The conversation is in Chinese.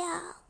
掉。